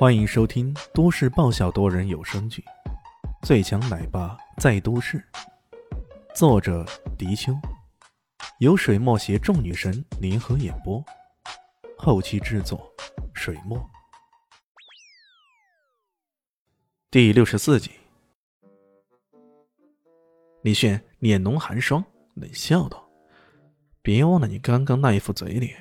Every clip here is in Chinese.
欢迎收听都市爆笑多人有声剧《最强奶爸在都市》，作者：迪秋，由水墨携众女神联合演播，后期制作：水墨。第六十四集，李炫脸浓寒霜，冷笑道：“别忘了你刚刚那一副嘴脸，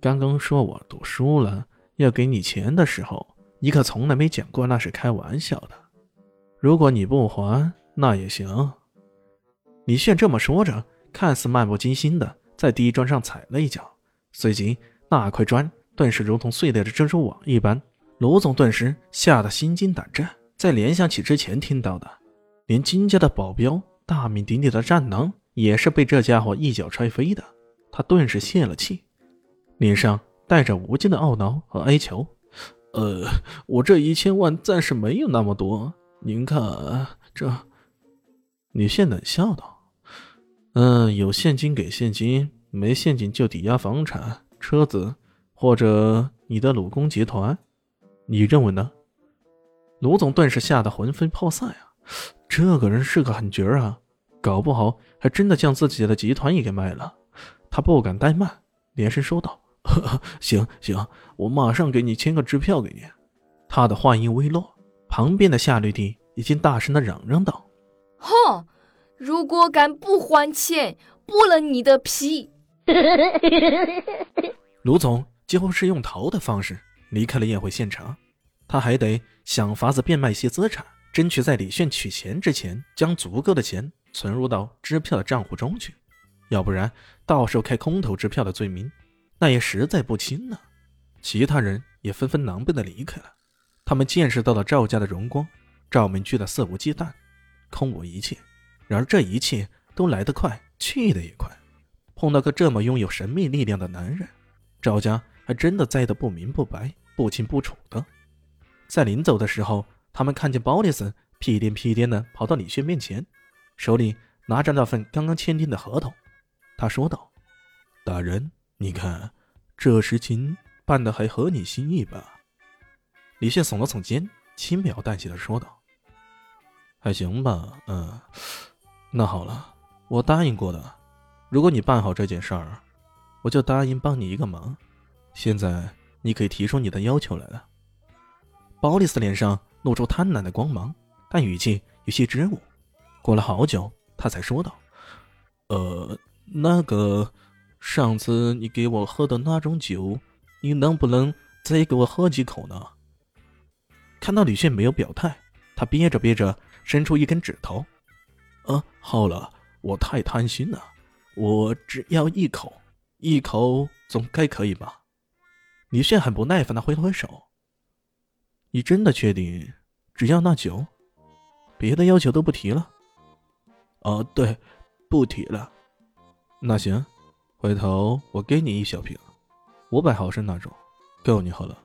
刚刚说我赌输了要给你钱的时候。”你可从来没讲过那是开玩笑的。如果你不还，那也行。李炫这么说着，看似漫不经心的在地砖上踩了一脚，随即那块砖顿时如同碎裂的蜘蛛网一般。卢总顿时吓得心惊胆战。再联想起之前听到的，连金家的保镖、大名鼎鼎的战狼也是被这家伙一脚踹飞的，他顿时泄了气，脸上带着无尽的懊恼和哀求。呃，我这一千万暂时没有那么多，您看这。李现冷笑道：“嗯，有现金给现金，没现金就抵押房产、车子，或者你的鲁公集团，你认为呢？”卢总顿时吓得魂飞魄散啊！这个人是个狠角儿啊，搞不好还真的将自己的集团也给卖了。他不敢怠慢，连声说道。行行，我马上给你签个支票给你。他的话音未落，旁边的夏绿蒂已经大声的嚷嚷道：“哼，如果敢不还钱，剥了你的皮！”卢总几乎是用逃的方式离开了宴会现场，他还得想法子变卖些资产，争取在李炫取钱之前将足够的钱存入到支票的账户中去，要不然到时候开空头支票的罪名。那也实在不轻呢，其他人也纷纷狼狈的离开了。他们见识到了赵家的荣光，赵明居的肆无忌惮，空无一切。然而这一切都来得快，去得也快。碰到个这么拥有神秘力量的男人，赵家还真的栽得不明不白、不清不楚的。在临走的时候，他们看见包里斯屁颠屁颠的跑到李轩面前，手里拿着那份刚刚签订的合同。他说道：“大人。”你看，这事情办的还合你心意吧？李现耸了耸肩，轻描淡写的说道：“还行吧，嗯，那好了，我答应过的，如果你办好这件事儿，我就答应帮你一个忙。现在你可以提出你的要求来了。”鲍里斯脸上露出贪婪的光芒，但语气有些支吾。过了好久，他才说道：“呃，那个。”上次你给我喝的那种酒，你能不能再给我喝几口呢？看到李炫没有表态，他憋着憋着，伸出一根指头。啊，好了，我太贪心了，我只要一口，一口总该可以吧？李炫很不耐烦的挥了挥手。你真的确定只要那酒，别的要求都不提了？哦，对，不提了。那行。回头我给你一小瓶，五百毫升那种，够你喝了。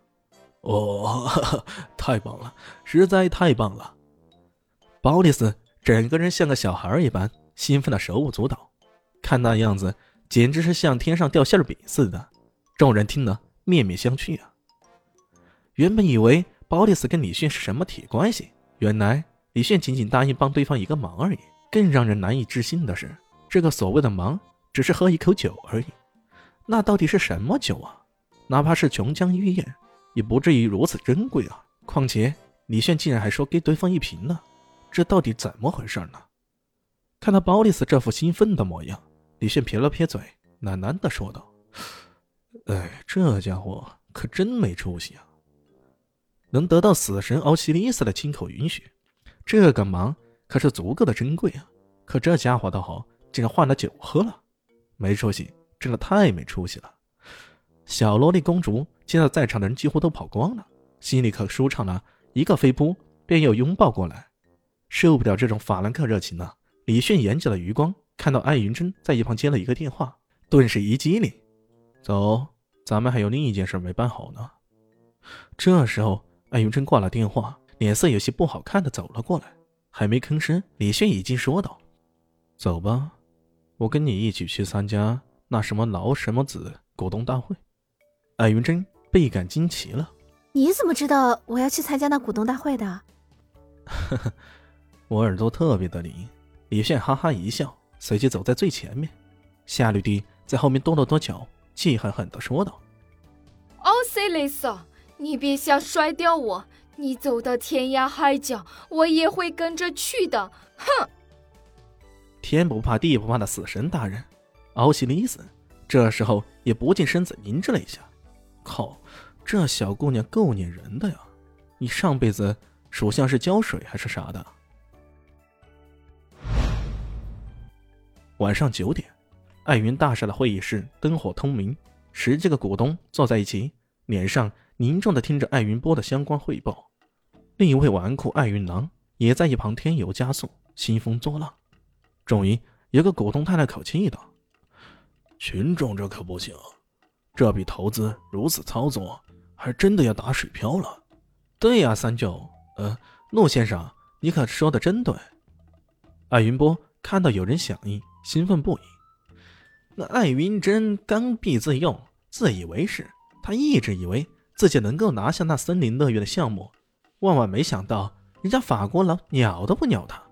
哦，太棒了，实在太棒了！鲍里斯整个人像个小孩一般，兴奋的手舞足蹈，看那样子，简直是像天上掉馅饼似的。众人听了面面相觑啊。原本以为鲍里斯跟李炫是什么铁关系，原来李炫仅仅答应帮对方一个忙而已。更让人难以置信的是，这个所谓的忙。只是喝一口酒而已，那到底是什么酒啊？哪怕是琼浆玉液，也不至于如此珍贵啊！况且李炫竟然还说给对方一瓶呢，这到底怎么回事呢？看到鲍里斯这副兴奋的模样，李炫撇了撇嘴，喃喃地说道：“哎，这家伙可真没出息啊！能得到死神奥西里斯的亲口允许，这个忙可是足够的珍贵啊！可这家伙倒好，竟然换了酒喝了。”没出息，真的太没出息了！小萝莉公主见到在场的人几乎都跑光了，心里可舒畅了，一个飞扑便又拥抱过来。受不了这种法兰克热情了，李炫眼角的余光看到艾云珍在一旁接了一个电话，顿时一激灵：“走，咱们还有另一件事没办好呢。”这时候，艾云珍挂了电话，脸色有些不好看的走了过来，还没吭声，李炫已经说道：“走吧。”我跟你一起去参加那什么劳什么子股东大会，艾云珍倍感惊奇了。你怎么知道我要去参加那股东大会的？呵呵，我耳朵特别的灵。李炫哈哈一笑，随即走在最前面，夏绿蒂在后面跺了跺脚，气狠狠地说道：“哦，塞雷斯，你别想甩掉我！你走到天涯海角，我也会跟着去的！哼！”天不怕地不怕的死神大人，奥西里斯这时候也不禁身子凝滞了一下。靠，这小姑娘够粘人的呀！你上辈子属相是浇水还是啥的？晚上九点，艾云大厦的会议室灯火通明，十几个股东坐在一起，脸上凝重的听着艾云波的相关汇报。另一位纨绔艾云郎也在一旁添油加醋，兴风作浪。终于，有个股东叹了口气道：“群众这可不行，这笔投资如此操作，还真的要打水漂了。”对呀，三舅，呃，陆先生，你可说的真对。艾云波看到有人响应。兴奋不已。那艾云珍刚愎自用，自以为是。他一直以为自己能够拿下那森林乐园的项目，万万没想到，人家法国佬鸟都不鸟他。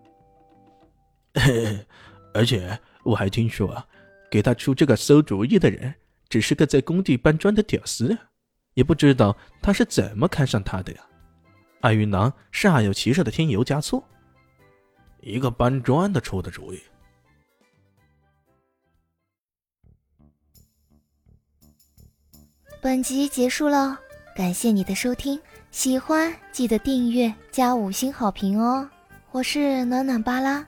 而且我还听说，给他出这个馊主意的人，只是个在工地搬砖的屌丝，也不知道他是怎么看上他的呀。艾云郎煞有其事的添油加醋，一个搬砖的出的主意。本集结束了，感谢你的收听，喜欢记得订阅加五星好评哦！我是暖暖巴拉，